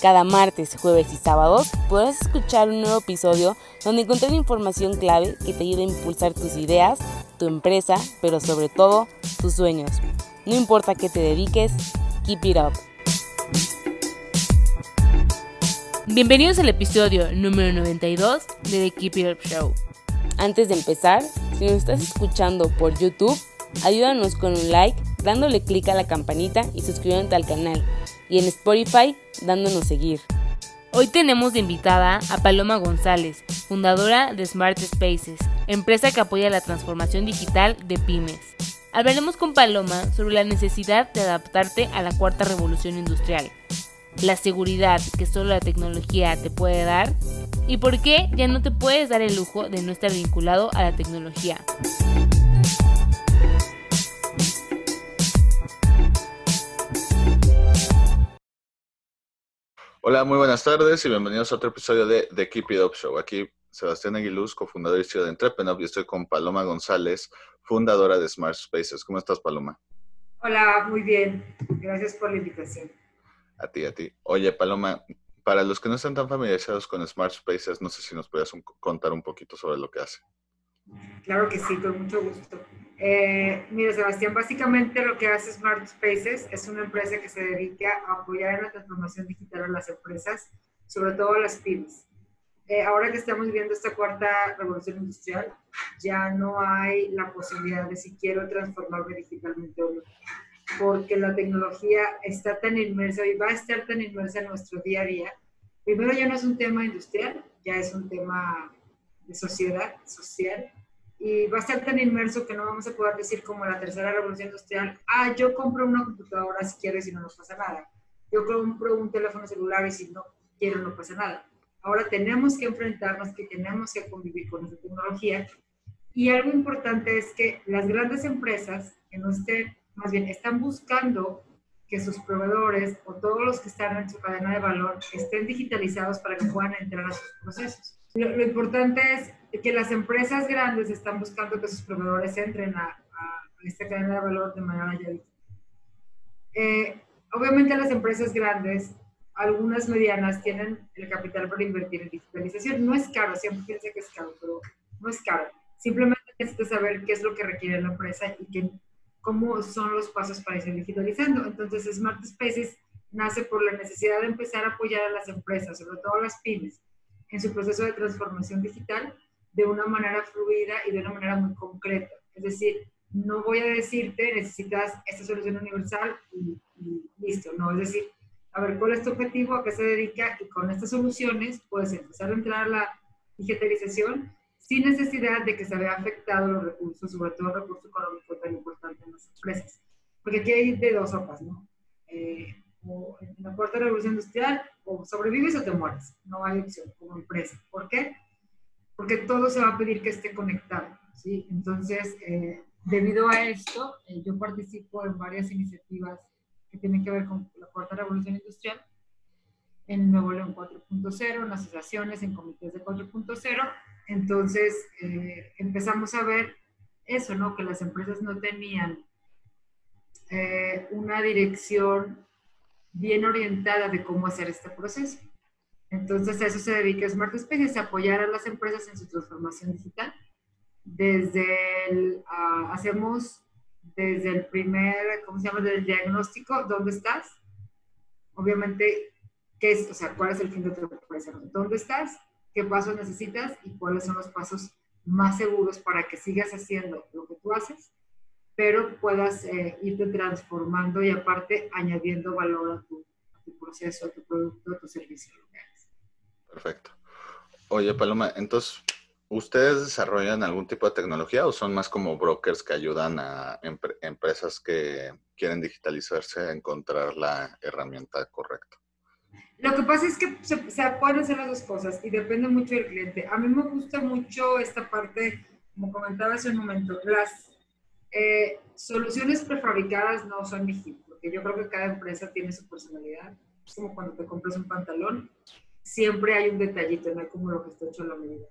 Cada martes, jueves y sábados podrás escuchar un nuevo episodio donde encontrar información clave que te ayude a impulsar tus ideas, tu empresa, pero sobre todo tus sueños. No importa qué te dediques, keep it up. Bienvenidos al episodio número 92 de The Keep It Up Show. Antes de empezar, si nos estás escuchando por YouTube, ayúdanos con un like, dándole clic a la campanita y suscribiéndote al canal. Y en Spotify, dándonos seguir. Hoy tenemos de invitada a Paloma González, fundadora de Smart Spaces, empresa que apoya la transformación digital de pymes. Hablaremos con Paloma sobre la necesidad de adaptarte a la cuarta revolución industrial, la seguridad que solo la tecnología te puede dar y por qué ya no te puedes dar el lujo de no estar vinculado a la tecnología. Hola, muy buenas tardes y bienvenidos a otro episodio de The Keep It Up Show. Aquí Sebastián Aguiluz, cofundador y CEO de Entrepreneur, y estoy con Paloma González, fundadora de Smart Spaces. ¿Cómo estás, Paloma? Hola, muy bien. Gracias por la invitación. A ti, a ti. Oye, Paloma, para los que no están tan familiarizados con Smart Spaces, no sé si nos puedes contar un poquito sobre lo que hace. Claro que sí, con mucho gusto. Eh, mira, Sebastián, básicamente lo que hace Smart Spaces es una empresa que se dedica a apoyar en la transformación digital a las empresas, sobre todo a las pymes. Eh, ahora que estamos viviendo esta cuarta revolución industrial, ya no hay la posibilidad de si quiero transformarme digitalmente o no porque la tecnología está tan inmersa y va a estar tan inmersa en nuestro día a día. Primero ya no es un tema industrial, ya es un tema de sociedad, social, y va a estar tan inmerso que no vamos a poder decir como la tercera revolución industrial, ah, yo compro una computadora si quieres y no nos pasa nada. Yo compro un teléfono celular y si no quiero no pasa nada. Ahora tenemos que enfrentarnos, que tenemos que convivir con esa tecnología. Y algo importante es que las grandes empresas que no estén más bien están buscando que sus proveedores o todos los que están en su cadena de valor estén digitalizados para que puedan entrar a sus procesos. Lo, importante es que las empresas grandes están buscando que sus proveedores entren a, esta cadena de valor de manera ya. Eh, obviamente las empresas grandes, algunas medianas, tienen el capital para invertir en digitalización. No es caro, siempre piensa que es caro, pero no es caro. Simplemente necesitas saber qué es lo que requiere la empresa y que cómo son los pasos para irse digitalizando. Entonces, Smart Spaces nace por la necesidad de empezar a apoyar a las empresas, sobre todo a las pymes, en su proceso de transformación digital de una manera fluida y de una manera muy concreta. Es decir, no voy a decirte, necesitas esta solución universal y, y, listo, no, es decir, a ver cuál es tu objetivo, a qué se dedica y con estas soluciones puedes empezar a entrar la digitalización sin necesidad de que se vea afectado los recursos, sobre todo el recurso económico tan importante en las empresas. Porque aquí hay de dos sopas, ¿no? Eh, o en la cuarta revolución industrial, o sobrevives o te mueres. No hay opción como empresa. ¿Por qué? Porque todo se va a pedir que esté conectado, ¿sí? Entonces, eh, debido a esto, eh, yo participo en varias iniciativas que tienen que ver con la cuarta revolución industrial, en Nuevo León 4.0, en asociaciones, en comités de 4.0, entonces eh, empezamos a ver eso, ¿no? Que las empresas no tenían una dirección bien orientada de cómo hacer este proceso. Entonces a eso se dedica Smart Spaces, a apoyar a las empresas en su transformación digital. Desde el, hacemos desde el primer, ¿cómo se llama? Desde el diagnóstico, ¿dónde estás? Obviamente, ¿qué es? O sea, ¿cuál es el fin de tu empresa? ¿Dónde estás? qué pasos necesitas y cuáles son los pasos más seguros para que sigas haciendo lo que tú haces, pero puedas eh, irte transformando y aparte añadiendo valor a tu, proceso, a tu producto, a tu servicio. Perfecto. Oye, Paloma, entonces, ¿ustedes desarrollan algún tipo de tecnología o son más como brokers que ayudan a empresas que quieren digitalizarse a encontrar la herramienta correcta? Lo que pasa es que se, pueden hacer las dos cosas y depende mucho del cliente. A mí me gusta mucho esta parte, como comentaba hace un momento, las, Eh, soluciones prefabricadas no son mi porque yo creo que cada empresa tiene su personalidad. Es como cuando te compras un pantalón, siempre hay un detallito, no hay como lo que está hecho a la medida.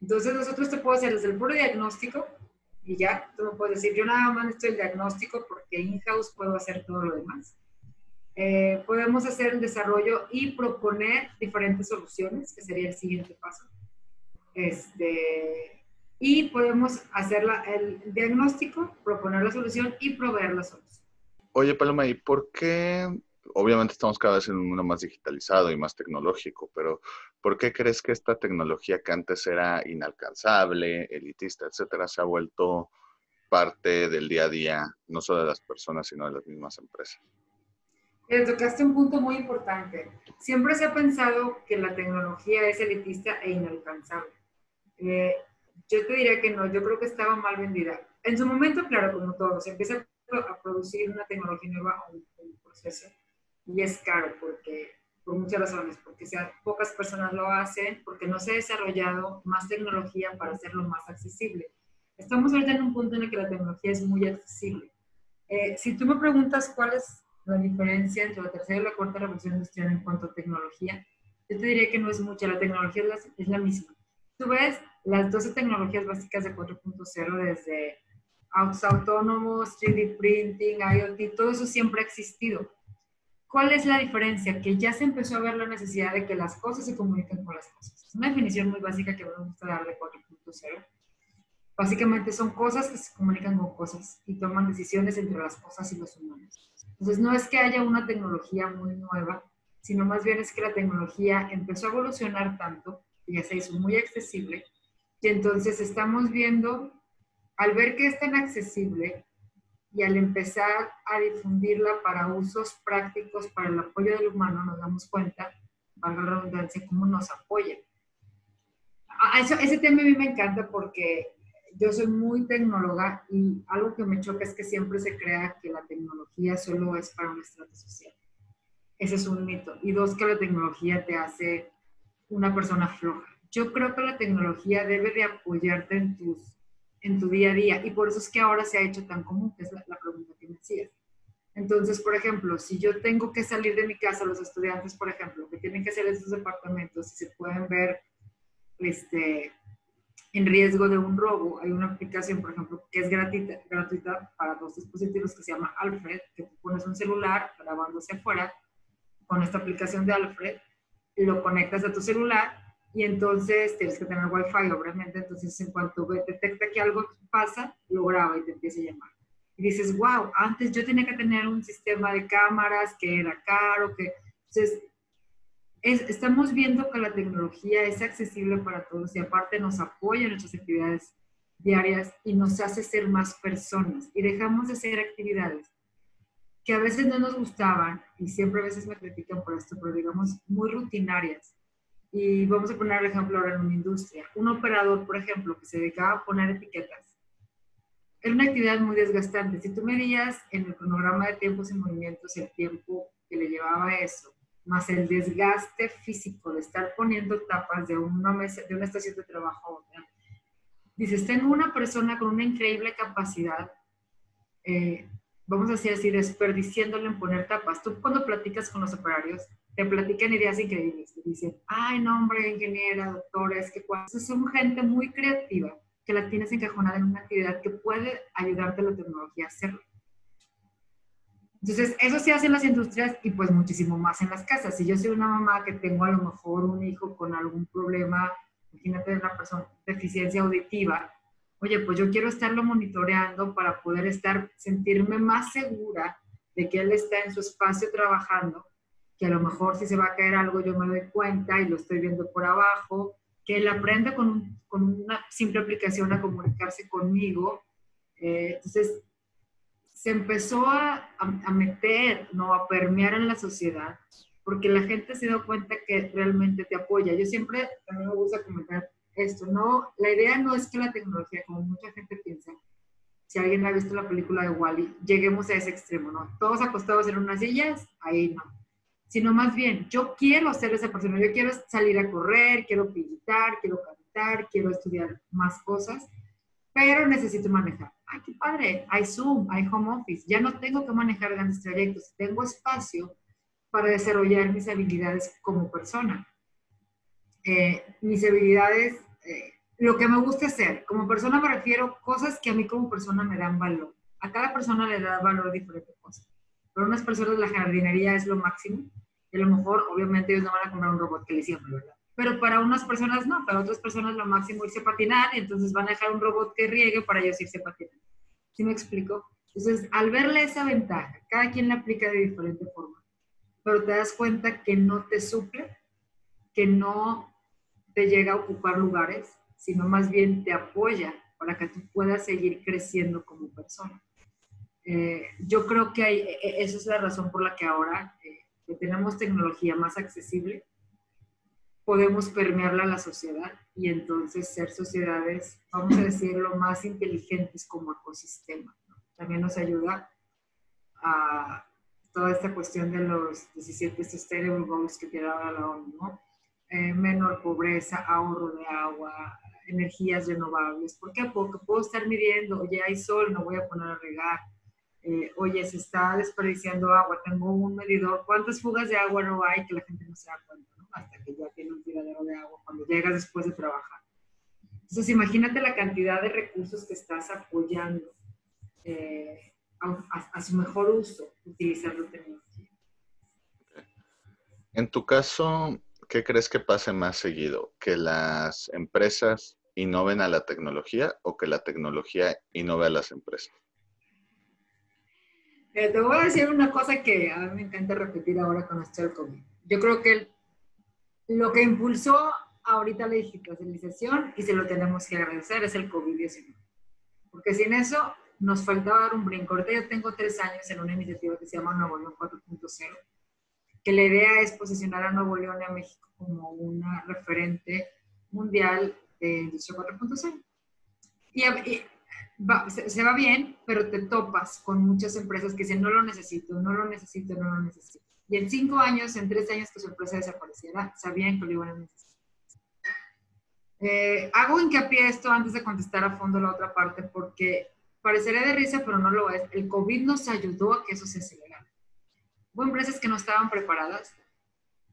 Entonces nosotros te puedo hacer desde el puro diagnóstico y ya, tú me puedes decir, yo nada más necesito el diagnóstico porque in-house puedo hacer todo lo demás. Eh, podemos hacer el desarrollo y proponer diferentes soluciones, que sería el siguiente paso. Este, y podemos hacer la, el diagnóstico, proponer la solución y proveer la solución. Oye, Paloma, ¿y por qué? Obviamente estamos cada vez en un mundo más digitalizado y más tecnológico, pero ¿por qué crees que esta tecnología que antes era inalcanzable, elitista, etcétera, se ha vuelto parte del día a día, no solo de las personas, sino de las mismas empresas? Tocaste un punto muy importante. Siempre se ha pensado que la tecnología es elitista e inalcanzable. Eh, yo te diría que no, yo creo que estaba mal vendida. En su momento, claro, como todo, se empieza a producir una tecnología nueva o un, proceso y es caro porque, por muchas razones, porque sea, pocas personas lo hacen, porque no se ha desarrollado más tecnología para hacerlo más accesible. Estamos ahorita en un punto en el que la tecnología es muy accesible. Eh, si tú me preguntas cuál es la diferencia entre la tercera y la cuarta revolución industrial en cuanto a tecnología, yo te diría que no es mucha, la tecnología es la, es la misma. Tú ves las 12 tecnologías básicas de 4.0 desde autos autónomos, 3D printing, IoT, todo eso siempre ha existido. ¿Cuál es la diferencia? Que ya se empezó a ver la necesidad de que las cosas se comuniquen con las cosas. Es una definición muy básica que me gusta darle 4.0. Básicamente son cosas que se comunican con cosas y toman decisiones entre las cosas y los humanos. Entonces no es que haya una tecnología muy nueva, sino más bien es que la tecnología empezó a evolucionar tanto y ya se hizo muy accesible y entonces estamos viendo, al ver que es tan accesible y al empezar a difundirla para usos prácticos, para el apoyo del humano, nos damos cuenta, valga la redundancia, cómo nos apoya. Eso, ese tema a mí me encanta porque yo soy muy tecnóloga y algo que me choca es que siempre se crea que la tecnología solo es para un estrato social. Ese es un mito. Y dos, que la tecnología te hace una persona floja yo creo que la tecnología debe de apoyarte en, tus, en tu día a día y por eso es que ahora se ha hecho tan común, que es la, pregunta que me hacías. Entonces, por ejemplo, si yo tengo que salir de mi casa, los estudiantes, por ejemplo, que tienen que hacer esos departamentos y se pueden ver este, en riesgo de un robo, hay una aplicación, por ejemplo, que es gratuita, gratuita para dos dispositivos que se llama Alfred, que tú pones un celular grabándose afuera con esta aplicación de Alfred, lo conectas a tu celular y entonces tienes que tener wifi, obviamente, entonces en cuanto detecta que algo pasa, lo graba y te empieza a llamar. Y dices, wow, antes yo tenía que tener un sistema de cámaras que era caro, que... Entonces, estamos viendo que la tecnología es accesible para todos y aparte nos apoya en nuestras actividades diarias y nos hace ser más personas y dejamos de hacer actividades que a veces no nos gustaban y siempre a veces me critican por esto, pero digamos muy rutinarias y vamos a poner el ejemplo ahora en una industria. Un operador, por ejemplo, que se dedicaba a poner etiquetas, era una actividad muy desgastante. Si tú medías en el cronograma de tiempos y movimientos el tiempo que le llevaba eso, más el desgaste físico de estar poniendo tapas de una, mesa, de una estación de trabajo a otra, dices, tengo una persona con una increíble capacidad, eh, vamos a decir así, desperdiciándole en poner tapas. Tú cuando platicas con los operarios, te platican ideas increíbles. Te dicen, ay, no, hombre, ingeniera, doctora, es que son gente muy creativa que la tienes encajonada en una actividad que puede ayudarte la tecnología a hacerlo. Entonces, eso se hace en las industrias y pues muchísimo más en las casas. Si yo soy una mamá que tengo a lo mejor un hijo con algún problema, imagínate una persona deficiencia auditiva, oye, pues yo quiero estarlo monitoreando para poder estar, sentirme más segura de que él está en su espacio trabajando que a lo mejor si se va a caer algo yo me doy cuenta y lo estoy viendo por abajo, que él aprende con, con una simple aplicación a comunicarse conmigo. Eh, entonces, se empezó a, a, meter, ¿no? a permear en la sociedad, porque la gente se dio cuenta que realmente te apoya. Yo siempre, también me gusta comentar esto, ¿no? La idea no es que la tecnología, como mucha gente piensa, si alguien ha visto la película de Wally, lleguemos a ese extremo, ¿no? Todos acostados en unas sillas, ahí no sino más bien, yo quiero ser esa persona, yo quiero salir a correr, quiero pintar, quiero cantar, quiero estudiar más cosas, pero necesito manejar. ¡Ay, qué padre! Hay Zoom, hay home office. Ya no tengo que manejar grandes trayectos. Tengo espacio para desarrollar mis habilidades como persona. Eh, mis habilidades, eh, lo que me gusta hacer. Como persona me refiero cosas que a mí como persona me dan valor. A cada persona le da valor a diferentes cosas. Para unas personas la jardinería es lo máximo. Y a lo mejor, obviamente, ellos no van a comprar un robot que les siempre, ¿verdad? Pero para unas personas no, para otras personas lo máximo irse a patinar y entonces van a dejar un robot que riegue para ellos irse a patinar. ¿Sí me explico? Entonces, al verle esa ventaja, cada quien la aplica de diferente forma, pero te das cuenta que no te suple, que no te llega a ocupar lugares, sino más bien te apoya para que tú puedas seguir creciendo como persona. Eh, yo creo que hay, e, e, esa es la razón por la que ahora eh, que tenemos tecnología más accesible, podemos permearla a la sociedad y entonces ser sociedades, vamos a decirlo, más inteligentes como ecosistema. También nos ayuda a toda esta cuestión de los 17 Sustainable Goals que tiene ahora la ONU, ¿no? Eh, menor pobreza, ahorro de agua, energías renovables. ¿Por qué? Porque puedo estar midiendo, oye, hay sol, no voy a poner a regar. Eh, oye, se está desperdiciando agua, tengo un medidor. ¿Cuántas fugas de agua no hay que la gente no se da cuenta? hasta que ya tiene un tiradero de agua cuando llegas después de trabajar. Entonces, imagínate la cantidad de recursos que estás apoyando eh, a, su mejor uso, utilizando tecnología. En tu caso, ¿qué crees que pase más seguido? ¿Que las empresas innoven a la tecnología o que la tecnología innove a las empresas? Eh, te voy a decir una cosa que a mí me encanta repetir ahora con del COVID. Yo creo que el lo que impulsó ahorita la digitalización, y se lo tenemos que agradecer, es el COVID-19. Porque sin eso nos faltaba dar un brinco. Ahorita yo tengo tres años en una iniciativa que se llama Nuevo León 4.0, que la idea es posicionar a Nuevo León y a México como una referente mundial de industria 4.0. Y, se, se, va bien, pero te topas con muchas empresas que dicen, no lo necesito, no lo necesito, no lo necesito. Y en cinco años, en tres años que su empresa desapareciera, sabían que lo iban a necesitar. Eh, hago hincapié esto antes de contestar a fondo la otra parte, porque parecería de risa, pero no lo es. El COVID nos ayudó a que eso se acelerara. Hubo empresas que no estaban preparadas.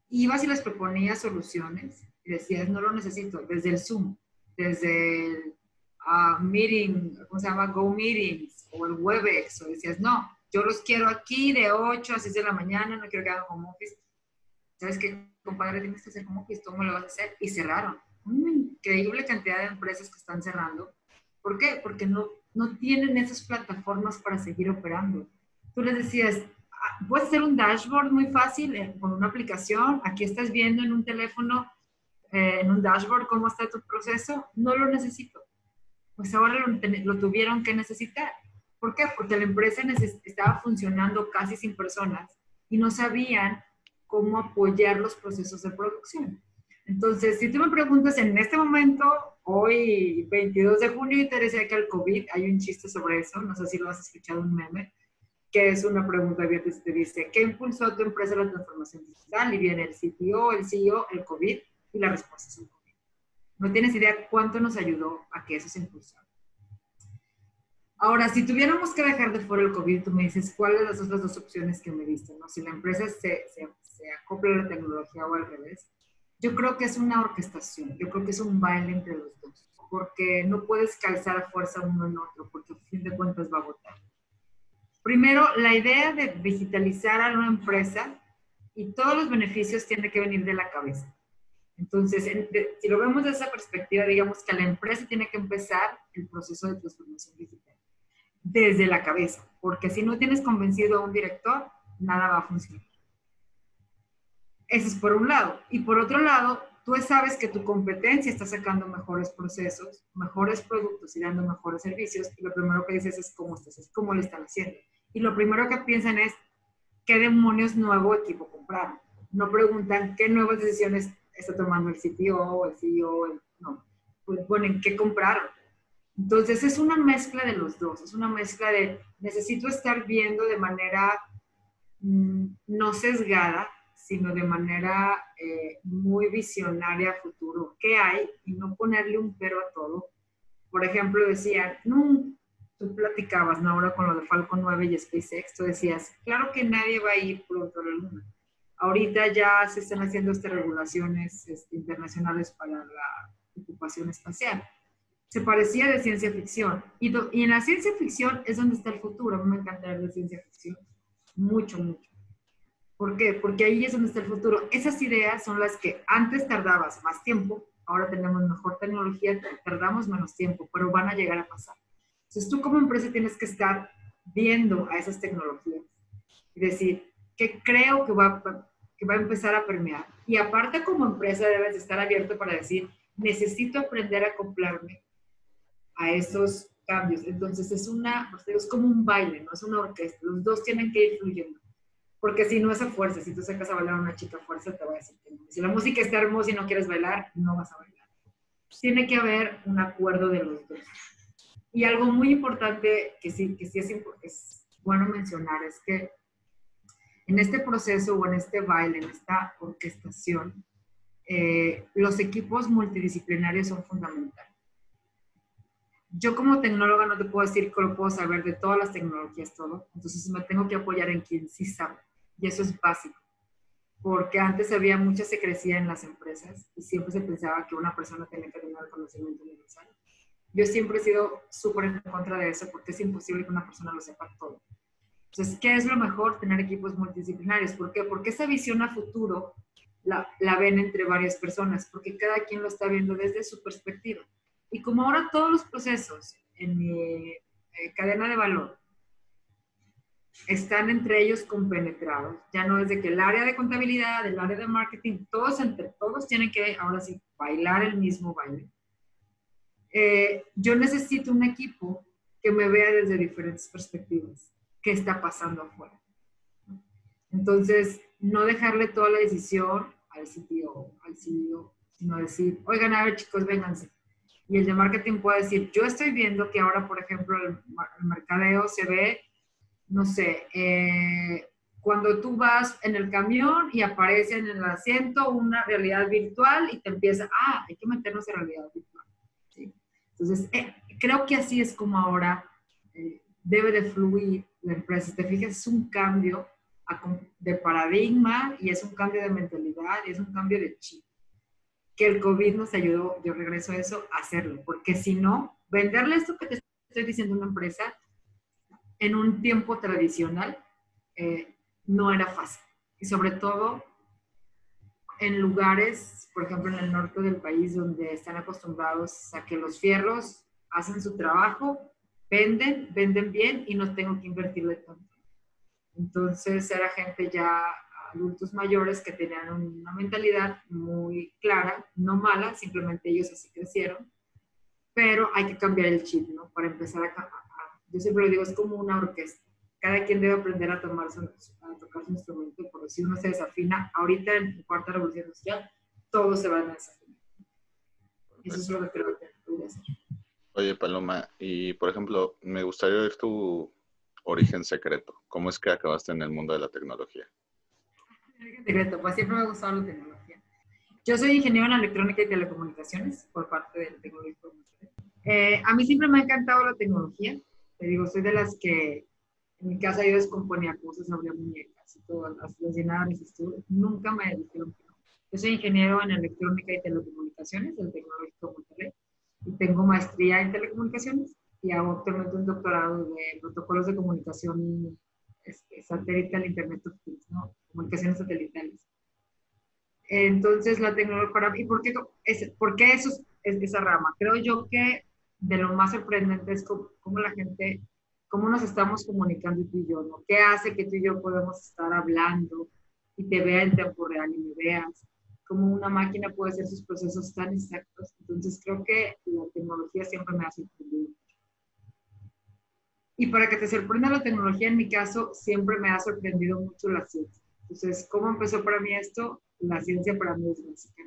Ibas y les proponías soluciones y decías, no lo necesito, desde el Zoom, desde el uh, Meeting, ¿cómo se llama? Go Meetings o el Webex, o decías, no, yo los quiero aquí de 8 a 6 de la mañana, no quiero que hagan home office. ¿Sabes qué, compadre? Tienes que hacer home office, ¿cómo lo vas a hacer? Y cerraron. Una increíble cantidad de empresas que están cerrando. ¿Por qué? Porque no, no tienen esas plataformas para seguir operando. Tú les decías, ah, puedes hacer un dashboard muy fácil eh, con una aplicación. Aquí estás viendo en un teléfono, eh, en un dashboard, cómo está tu proceso. No lo necesito. Pues ahora lo, lo tuvieron que necesitar. ¿Por qué? Porque la empresa estaba funcionando casi sin personas y no sabían cómo apoyar los procesos de producción. Entonces, si tú me preguntas en este momento, hoy 22 de junio, y te decía que el COVID, hay un chiste sobre eso, no sé si lo has escuchado un meme, que es una pregunta abierta y te dice, ¿qué impulsó a tu empresa la transformación digital? Y viene el CTO, el CEO, el COVID, y la respuesta es el. No tienes idea cuánto nos ayudó a que eso se impulsara. Ahora, si tuviéramos que dejar de fuera el COVID, tú me dices, ¿cuáles son las otras dos opciones que me diste? ¿no? Si la empresa se, se, acopla a la tecnología o al revés. Yo creo que es una orquestación, yo creo que es un baile entre los dos, porque no puedes calzar a fuerza uno en otro, porque a fin de cuentas va a votar. Primero, la idea de digitalizar a una empresa y todos los beneficios tienen que venir de la cabeza. Entonces, si lo vemos desde esa perspectiva, digamos que la empresa tiene que empezar el proceso de transformación digital desde la cabeza, porque si no tienes convencido a un director, nada va a funcionar. Eso es por un lado. Y por otro lado, tú sabes que tu competencia está sacando mejores procesos, mejores productos y dando mejores servicios. Y lo primero que dices es cómo estás, es cómo le están haciendo. Y lo primero que piensan es qué demonios nuevo equipo compraron. No preguntan qué nuevas decisiones está tomando el CTO, el CEO, no. Pues ponen qué compraron entonces es una mezcla de los dos, es una mezcla de necesito estar viendo de manera mm, no sesgada, sino de manera eh, muy visionaria a futuro qué hay y no ponerle un pero a todo, por ejemplo, decían, no, tú platicabas, ¿no? Ahora con lo de Falcon 9 y SpaceX, tú decías, claro que nadie va a ir pronto a Luna. Ahorita ya se están haciendo estas regulaciones este, internacionales para la ocupación espacial. Se parecía de ciencia ficción. Y, y, en la ciencia ficción es donde está el futuro. A mí me encanta la ciencia ficción. Mucho, mucho. ¿Por qué? Porque ahí es donde está el futuro. Esas ideas son las que antes tardabas más tiempo, ahora tenemos mejor tecnología, tardamos menos tiempo, pero van a llegar a pasar. Entonces tú como empresa tienes que estar viendo a esas tecnologías y decir, ¿qué creo que va, que va a empezar a permear? Y aparte como empresa debes estar abierto para decir, necesito aprender a acoplarme a esos cambios. Entonces es una, es como un baile, no es una orquesta. Los dos tienen que ir fluyendo. Porque si no es a fuerza, si tú sacas a bailar a una chica a fuerza, te va a decir que no. Si la música está hermosa y no quieres bailar, no vas a bailar. Tiene que haber un acuerdo de los dos. Y algo muy importante que sí, que sí es, es bueno mencionar es que en este proceso o en este baile, en esta orquestación, eh, los equipos multidisciplinarios son fundamentales. Yo como tecnóloga no te puedo decir que lo puedo saber de todas las tecnologías, todo. Entonces me tengo que apoyar en quien sí sabe. Y eso es básico. Porque antes había mucha secrecía en las empresas y siempre se pensaba que una persona tenía que tener el conocimiento universal. Yo siempre he sido súper en contra de eso porque es imposible que una persona lo sepa todo. Entonces, ¿qué es lo mejor? Tener equipos multidisciplinarios. ¿Por qué? Porque esa visión a futuro la, la, ven entre varias personas, porque cada quien lo está viendo desde su perspectiva. Y como ahora todos los procesos en mi eh, cadena de valor están entre ellos compenetrados, ya no es de que el área de contabilidad, el área de marketing, todos entre todos tienen que ahora sí bailar el mismo baile. Eh, yo necesito un equipo que me vea desde diferentes perspectivas qué está pasando afuera. Entonces, no dejarle toda la decisión al sitio, al CEO, sino decir, oigan, a ver chicos, vénganse. Y el de marketing puede decir, yo estoy viendo que ahora, por ejemplo, el, mercadeo se ve, no sé, eh, cuando tú vas en el camión y aparece en el asiento una realidad virtual y te empieza, ah, hay que meternos en realidad virtual. Entonces, eh, creo que así es como ahora eh, debe de fluir la empresa. Si te fijas, es un cambio de paradigma y es un cambio de mentalidad y es un cambio de chip. Que el COVID nos ayudó, yo regreso a eso, a hacerlo. Porque si no, venderle esto que te estoy diciendo a una empresa en un tiempo tradicional eh, no era fácil. Y sobre todo en lugares, por ejemplo, en el norte del país, donde están acostumbrados a que los fierros hacen su trabajo, venden, venden bien y no tengo que invertirle tanto. Entonces era gente ya adultos mayores que tenían una mentalidad muy clara, no mala, simplemente ellos así crecieron, pero hay que cambiar el chip, ¿no? Para empezar a, yo siempre lo digo, es como una orquesta. Cada quien debe aprender a, tomar su, a tocar su instrumento, porque si uno se desafina, ahorita en la cuarta revolución industrial, todo se va a desafinar. Eso es lo que creo que puede hacer. Oye, Paloma, y por ejemplo, me gustaría oír tu origen secreto. ¿Cómo es que acabaste en el mundo de la tecnología? Origen secreto, pues siempre me ha gustado la tecnología. Yo soy ingeniero en electrónica y telecomunicaciones por parte del Tecnológico. Eh, a mí siempre me ha encantado la tecnología. Te digo, soy de las que en mi casa yo descomponía cosas, abría muñecas y todo, las, las llenaba estudios. Nunca me dijeron que no. Yo soy ingeniero en electrónica y telecomunicaciones del Tecnológico Monterrey tengo maestría en telecomunicaciones y hago actualmente un doctorado de protocolos de comunicación este, satelital, Internet of Things, ¿no? comunicaciones satelitales. Entonces, la tecnología para mí, ¿por qué, es, ¿por qué eso es, esa rama? Creo yo que de lo más sorprendente es cómo, la gente, cómo nos estamos comunicando tú y yo, ¿no? ¿Qué hace que tú y yo podemos estar hablando y te vea en tiempo real y me veas? Cómo una máquina puede hacer sus procesos tan exactos. Entonces, creo que la tecnología siempre me ha sorprendido. Y para que te sorprenda la tecnología, en mi caso, siempre me ha sorprendido mucho la ciencia. Entonces, ¿cómo empezó para mí esto? La ciencia para mí es básica.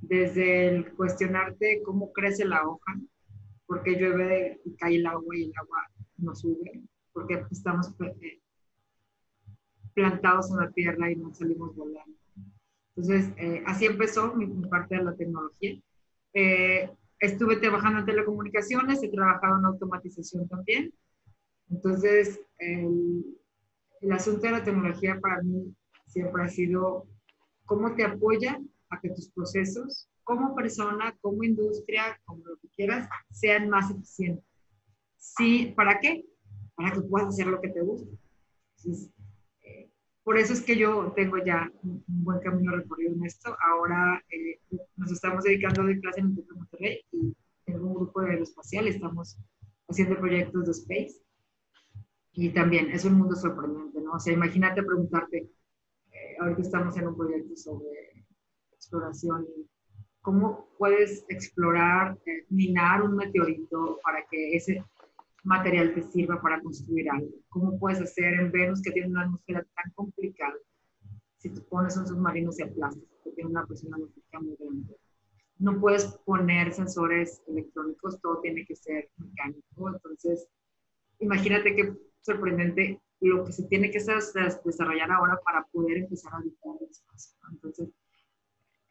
Desde el cuestionarte cómo crece la hoja, por qué llueve y cae el agua y el agua no sube, porque estamos eh, plantados en la tierra y no salimos volando. Entonces, eh, así empezó mi, parte de la tecnología. Eh, estuve trabajando en telecomunicaciones, he trabajado en automatización también. Entonces, el, el asunto de la tecnología para mí siempre ha sido cómo te apoya a que tus procesos, como persona, como industria, como lo que quieras, sean más eficientes. Sí, ¿para qué? Para que puedas hacer lo que te gusta. Eh, por eso es que yo tengo ya un, buen camino recorrido en esto. Ahora eh, nos estamos dedicando a clase en el de Monterrey y tengo un grupo de aeroespacial, estamos haciendo proyectos de space. Y también es un mundo sorprendente, ¿no? O sea, imagínate preguntarte, eh, ahorita estamos en un proyecto sobre exploración y cómo puedes explorar, minar un meteorito para que ese material te sirva para construir algo. ¿Cómo puedes hacer en Venus, que tiene una atmósfera tan complicada? Si tú pones un submarino, se aplasta, porque tiene una presión atmosférica muy grande. No puedes poner sensores electrónicos, todo tiene que ser mecánico. Entonces, imagínate qué sorprendente lo que se tiene que desarrollar ahora para poder empezar a habitar el espacio. Entonces,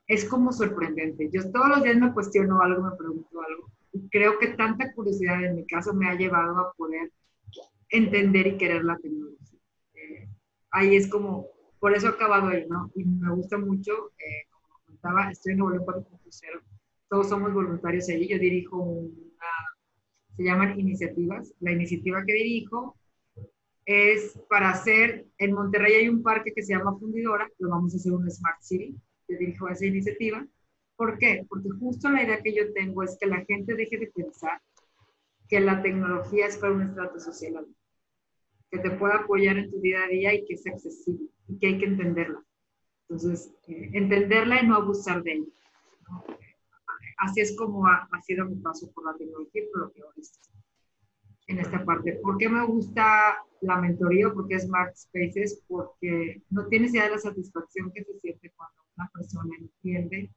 es como sorprendente. Yo todos los días me cuestiono algo, me pregunto algo creo que tanta curiosidad en mi caso me ha llevado a poder entender y querer la tecnología. Eh, ahí es como, por eso he acabado ahí, ¿no? Y me gusta mucho, eh, como comentaba, estoy en Nuevo León 4.0, todos somos voluntarios ahí, yo dirijo una, se llaman iniciativas, la iniciativa que dirijo es para hacer, en Monterrey hay un parque que se llama Fundidora, lo vamos a hacer un Smart City, yo dirijo esa iniciativa, ¿Por qué? Porque justo la idea que yo tengo es que la gente deje de pensar que la tecnología es para un estrato social que te pueda apoyar en tu día a día y que es accesible y que hay que entenderla. Entonces, eh, entenderla y no abusar de ella. Así es como ha, sido mi paso por la tecnología y por lo que ahora en esta parte. ¿Por qué me gusta la mentoría? Porque Smart Spaces, porque no tienes idea de la satisfacción que se siente cuando una persona entiende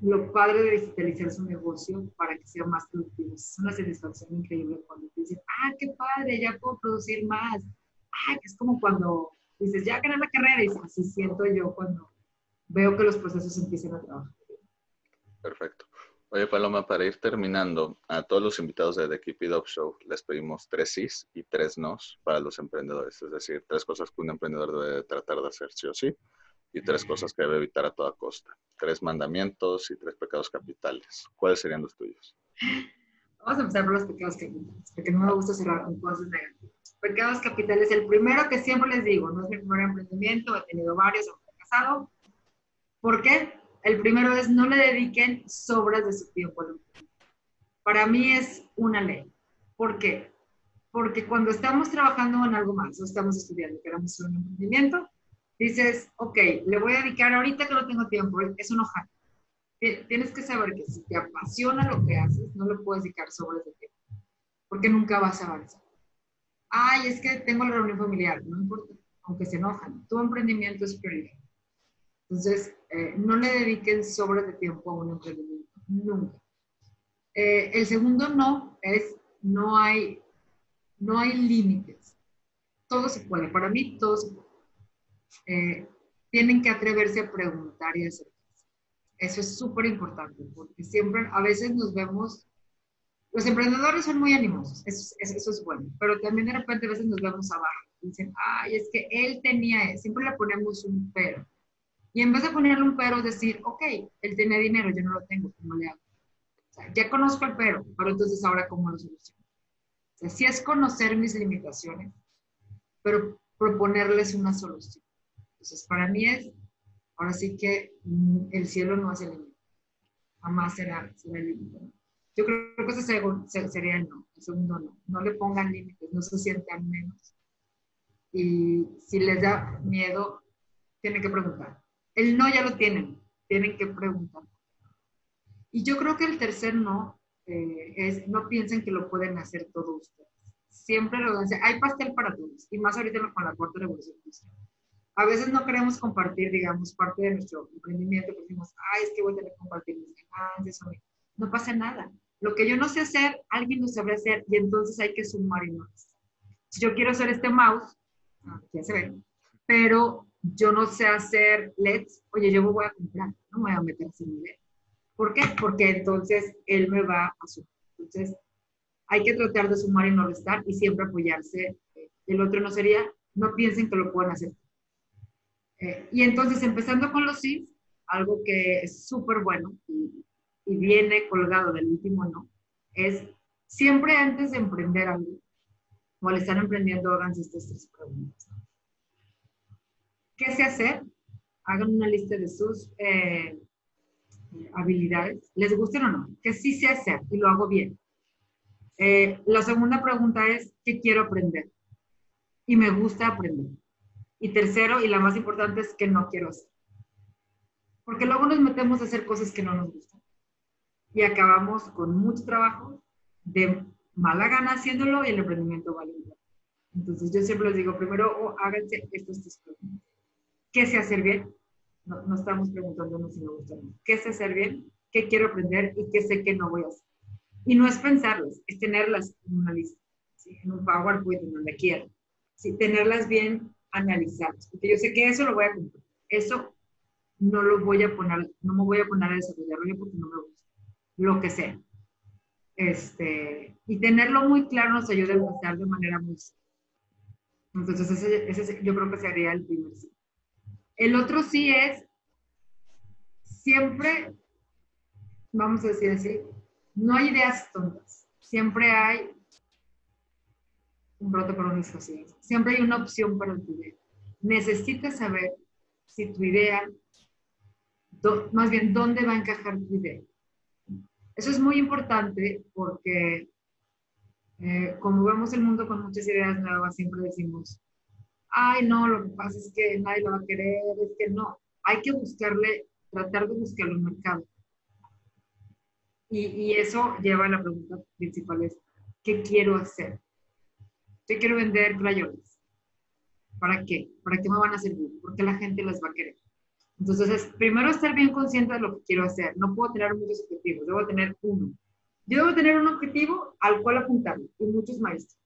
lo padre de digitalizar su negocio para que sea más productivo. Es una satisfacción increíble cuando te dicen, ah, qué padre, ya puedo producir más. Ah, que es como cuando dices, ya gané la carrera y así siento yo cuando veo que los procesos empiezan a trabajar. Perfecto. Oye, Paloma, para ir terminando, a todos los invitados de The Keep It Up Show les pedimos tres sís y tres nos para los emprendedores. Es decir, tres cosas que un emprendedor debe tratar de hacer sí o sí y tres cosas que debe evitar a toda costa. Tres mandamientos y tres pecados capitales. ¿Cuáles serían los tuyos? Vamos a empezar por los pecados capitales, porque no me gusta cerrar con cosas negativas. Pecados capitales, el primero que siempre les digo, no es mi primer emprendimiento, he tenido varios, he fracasado. ¿Por qué? El primero es no le dediquen sobras de su tiempo al Para mí es una ley. ¿Por qué? Porque cuando estamos trabajando en algo más o estamos estudiando, queremos un emprendimiento, dices, ok, le voy a dedicar ahorita que no tengo tiempo, es un ojal. Tienes que saber que si te apasiona lo que haces, no le puedes dedicar sobre ese tiempo, porque nunca vas a avanzar. Ay, es que tengo la reunión familiar, no importa, aunque se enojan, tu emprendimiento es prioridad. Entonces, eh, no le dediquen sobre de tiempo a un emprendimiento, nunca. Eh, el segundo no es, no hay, no hay límites. Todo se puede, para mí todo se puede. Eh, tienen que atreverse a preguntar y hacer. Eso es súper importante, porque siempre, a veces nos vemos, los emprendedores son muy animosos, eso, eso, es bueno, pero también de repente a veces nos vemos abajo. Dicen, ay, es que él tenía, siempre le ponemos un pero. Y en vez de ponerle un pero, decir, ok, él tiene dinero, yo no lo tengo, ¿cómo le hago? O sea, ya conozco el pero, pero entonces ahora cómo lo soluciono. O sea, sí es conocer mis limitaciones, pero proponerles una solución. Entonces, para mí es, ahora sí que mm, el cielo no hace límite. Jamás será, será límite. Yo creo que ese sería el no. El segundo no. No le pongan límites, no se sientan menos. Y si les da miedo, tienen que preguntar. El no ya lo tienen, tienen que preguntar. Y yo creo que el tercer no eh, es no piensen que lo pueden hacer todos ustedes. Siempre lo dicen, hay pastel para todos, y más ahorita con la cuarta revolución industrial a veces no queremos compartir, digamos, parte de nuestro emprendimiento, porque decimos, ay, es que voy a tener que compartir mis ganancias, no pasa nada. Lo que yo no sé hacer, alguien lo sabe hacer y entonces hay que sumar y no. Si yo quiero hacer este mouse, ah, ya se ve, pero yo no sé hacer LEDs, oye, yo me voy a comprar, no me voy a meter sin LED. ¿Por qué? Porque entonces él me va a sumar. Entonces, hay que tratar de sumar y no restar y siempre apoyarse. El otro no sería, no piensen que lo pueden hacer. Eh, y entonces, empezando con los sí, algo que es súper bueno y, y, viene colgado del último no, es siempre antes de emprender algo o al estar emprendiendo, háganse estas tres preguntas. ¿Qué sé hacer? Hagan una lista de sus eh, habilidades, les gusten o no, que sí sé hacer y lo hago bien. Eh, la segunda pregunta es, ¿qué quiero aprender? Y me gusta aprender. Y tercero, y la más importante es, ¿qué no quiero hacer? Porque luego nos metemos a hacer cosas que no nos gustan. Y acabamos con mucho trabajo, de mala gana haciéndolo y el emprendimiento vale Entonces yo siempre les digo, primero oh, háganse estos tres preguntas. ¿Qué sé hacer bien? No, no estamos preguntándonos si me gusta no. ¿Qué sé hacer bien? ¿Qué quiero aprender? ¿Y qué sé que no voy a hacer? Y no es pensarlas, es tenerlas en una lista, en un PowerPoint, en donde quieran. ¿sí? Tenerlas bien analizadas, porque yo sé que eso lo voy a cumplir. Eso no lo voy a poner, no me voy a poner a desarrollarlo porque no me gusta. Lo que sea. Este, y tenerlo muy claro nos ayuda a empezar de manera muy Entonces, ese, ese, yo creo que sería el primer sí. El otro sí es siempre, vamos a decir así, no hay ideas tontas. Siempre hay un brote por una Siempre hay una opción para tu idea. Necesitas saber si tu idea, más bien, dónde va a encajar tu idea. Eso es muy importante porque eh, como vemos el mundo con muchas ideas nuevas, siempre decimos, ay, no, lo que pasa es que nadie lo va a querer, es que no. Hay que buscarle, tratar de buscarlo en el mercado. Y, y, eso lleva a la pregunta principal es, ¿qué quiero hacer? Yo quiero vender crayones. ¿Para qué? ¿Para qué me van a servir? Porque la gente las va a querer. Entonces, es, primero estar bien consciente de lo que quiero hacer. No puedo tener muchos objetivos, debo tener uno. Yo debo tener un objetivo al cual apuntarme y muchos maestros.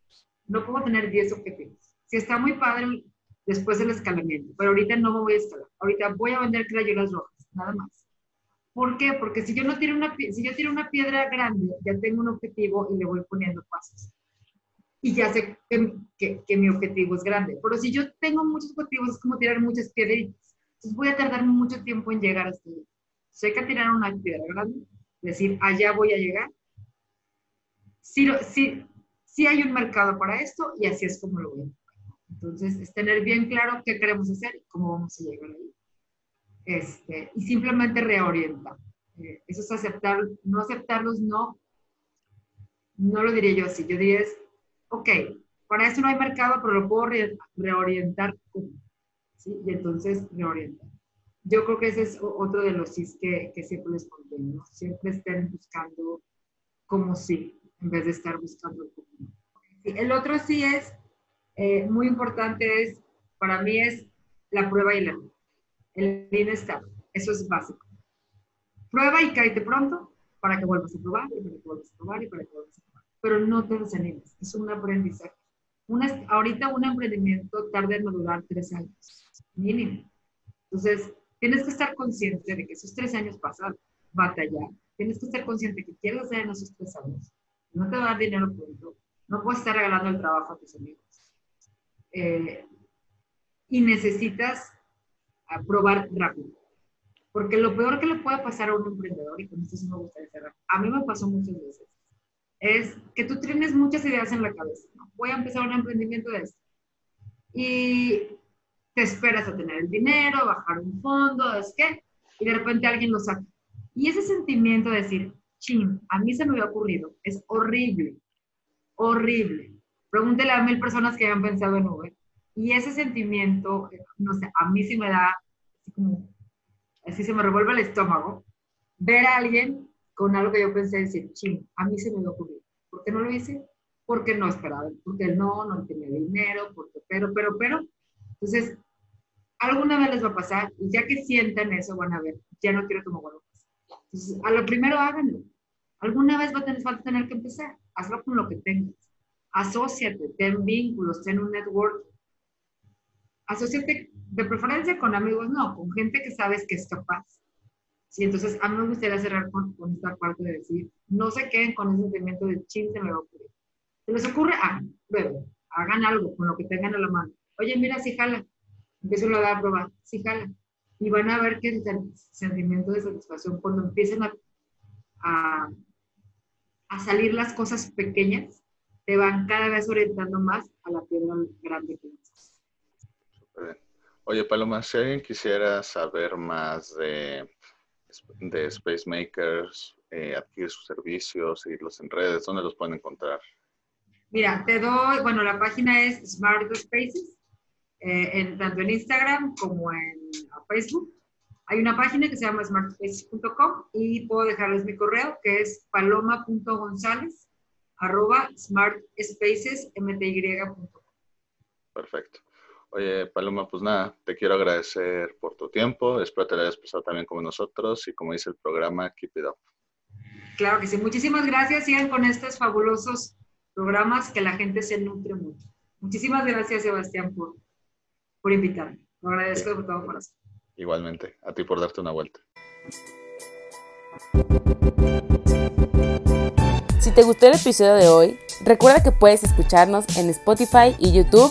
No puedo tener 10 objetivos. Si está muy padre después del escalamiento, pero ahorita no me voy a escalar. Ahorita voy a vender crayolas rojas, nada más. ¿Por qué? Porque si yo no tiro una, si yo tiro una piedra grande, ya tengo un objetivo y le voy poniendo pasos. Y ya sé que, que, mi objetivo es grande. Pero si yo tengo muchos objetivos, es como tirar muchas piedritas. Entonces voy a tardar mucho tiempo en llegar hasta allá. Sé que tirar una piedra grande, decir, allá voy a llegar. Si sí, hay un mercado para esto y así es como lo voy a hacer. Entonces, es tener bien claro qué queremos hacer y cómo vamos a llegar ahí este, y simplemente reorientar. Eh, eso es aceptar, no aceptarlos, no, no lo diría yo así. Yo diría, es, ok, para eso no hay mercado, pero lo puedo reorientar. ¿sí? Y entonces reorientar. Yo creo que ese es otro de los sí que, que siempre les conté, ¿no? Siempre estén buscando como sí, en vez de estar buscando el cómo. El otro sí es, eh, muy importante es, para mí es la prueba y error el bienestar. Eso es básico. Prueba y cállate pronto para que vuelvas a probar y para que vuelvas a probar y para que vuelvas a probar. Pero no te desanimes, es un aprendizaje. Una, ahorita un emprendimiento tarda en madurar tres años, mínimo. Entonces, tienes que estar consciente de que esos tres años pasan batallar. Tienes que estar consciente que quieres hacer en esos tres años. No te va a dar dinero pronto. No puedes estar regalando el trabajo a tus amigos. Eh, y necesitas a probar rápido. Porque lo peor que le puede pasar a un emprendedor, y con esto sí me gustaría cerrar, a mí me pasó muchas veces, es que tú tienes muchas ideas en la cabeza. Voy a empezar un emprendimiento de esto. Y te esperas a tener el dinero, bajar un fondo, es que, y de repente alguien lo saca. Y ese sentimiento de decir, ching, a mí se me había ocurrido, es horrible, horrible. Pregúntele a mil personas que hayan pensado en Uber y ese sentimiento, no sé, a mí sí me da, así se me revuelve el estómago, ver a alguien con algo que yo pensé decir, ching, a mí se me ocurrió. ¿Por qué no lo hice? Porque no esperaba, porque no, no tenía dinero, porque, pero, pero, pero. Entonces, alguna vez les va a pasar y ya que sientan eso van a ver, ya no quiero que me vuelva a pasar. Entonces, a lo primero háganlo. Alguna vez va a tener falta tener que empezar. Hazlo con lo que tengas. Asociate, ten vínculos, ten un network asociate de preferencia con amigos, no, con gente que sabes que es capaz. Sí, entonces a mí me gustaría cerrar con, con esta parte de decir, no se queden con ese sentimiento de ching, se me va a ocurrir. ¿Se les ocurre? Ah, luego, hagan algo con lo que tengan a la mano. Oye, mira, si jala. Empiezo a dar a probar, si jala. Y van a ver que el sentimiento de satisfacción, cuando empiecen a, a, a salir las cosas pequeñas, te van cada vez orientando más a la piedra grande que Oye, Paloma, si alguien quisiera saber más de, de Space Makers, eh, adquirir sus servicios, seguirlos en redes, ¿dónde los pueden encontrar? Mira, te doy, bueno, la página es Smart Spaces, eh, en, tanto en Instagram como en Facebook. Hay una página que se llama smartspaces.com y puedo dejarles mi correo que es paloma.gonzález arroba smartspacesmty.com. Perfecto. Oye, Paloma, pues nada, te quiero agradecer por tu tiempo. Espero te lo hayas pasado también como nosotros y como dice el programa, keep it up. Claro que sí. Muchísimas gracias. Sigan con estos fabulosos programas que la gente se nutre mucho. Muchísimas gracias, Sebastián, por, por invitarme. Lo agradezco de todo corazón. Igualmente, a ti por darte una vuelta. Si te gustó el episodio de hoy, recuerda que puedes escucharnos en Spotify y YouTube